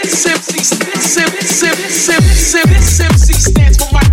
Simpsy, Simpsy, Simpsy, Simpsy stands for my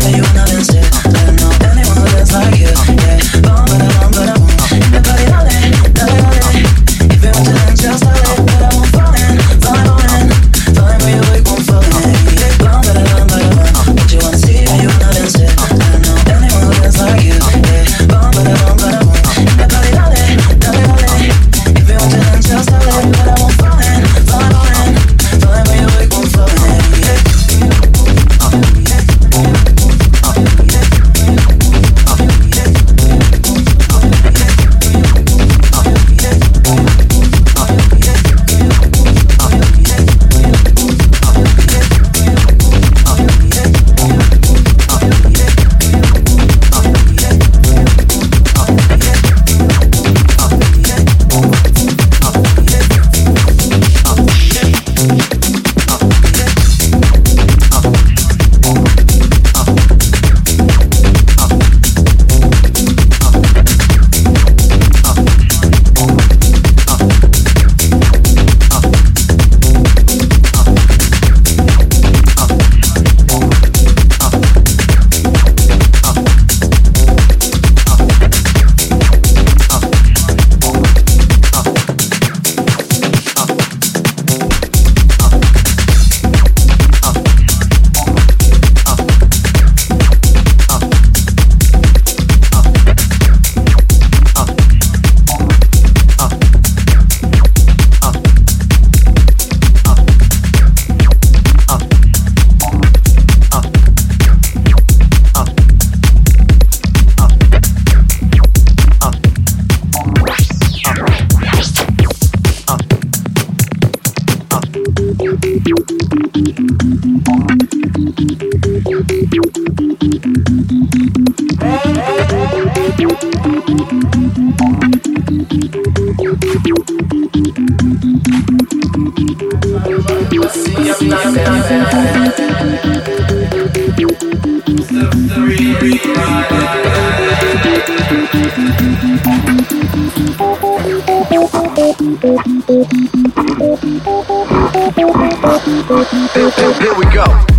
What you wanna dance Here go.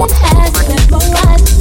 as it was.